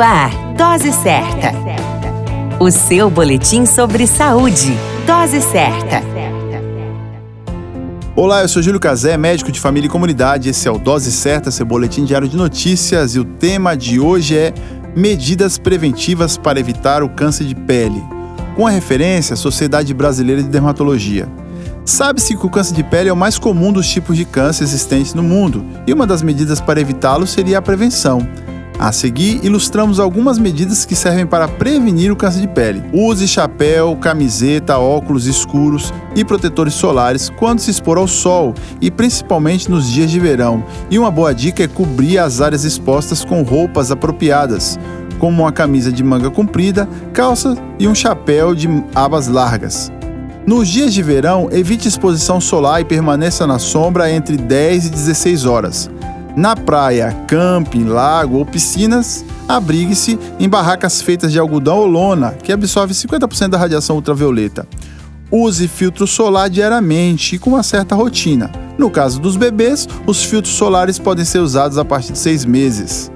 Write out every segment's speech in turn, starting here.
Ar, Dose Certa. O seu boletim sobre saúde. Dose Certa. Olá, eu sou Júlio Cazé, médico de família e comunidade. Esse é o Dose Certa, seu boletim diário de notícias. E o tema de hoje é Medidas preventivas para evitar o câncer de pele. Com a referência à Sociedade Brasileira de Dermatologia. Sabe-se que o câncer de pele é o mais comum dos tipos de câncer existentes no mundo, e uma das medidas para evitá-lo seria a prevenção. A seguir, ilustramos algumas medidas que servem para prevenir o câncer de pele. Use chapéu, camiseta, óculos escuros e protetores solares quando se expor ao sol e principalmente nos dias de verão. E uma boa dica é cobrir as áreas expostas com roupas apropriadas, como uma camisa de manga comprida, calça e um chapéu de abas largas. Nos dias de verão, evite exposição solar e permaneça na sombra entre 10 e 16 horas. Na praia, camping, lago ou piscinas, abrigue-se em barracas feitas de algodão ou lona, que absorve 50% da radiação ultravioleta. Use filtro solar diariamente e com uma certa rotina. No caso dos bebês, os filtros solares podem ser usados a partir de seis meses.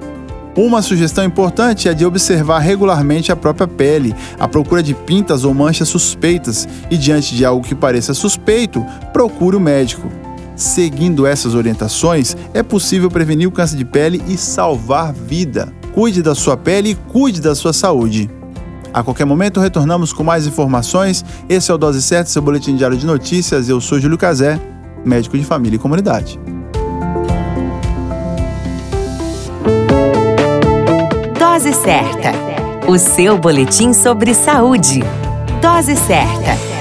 Uma sugestão importante é de observar regularmente a própria pele, à procura de pintas ou manchas suspeitas, e diante de algo que pareça suspeito, procure o médico. Seguindo essas orientações, é possível prevenir o câncer de pele e salvar vida. Cuide da sua pele e cuide da sua saúde. A qualquer momento retornamos com mais informações. Esse é o Dose Certa, seu boletim diário de notícias. Eu sou Júlio Cazé, médico de família e comunidade. Dose Certa, o seu boletim sobre saúde. Dose Certa.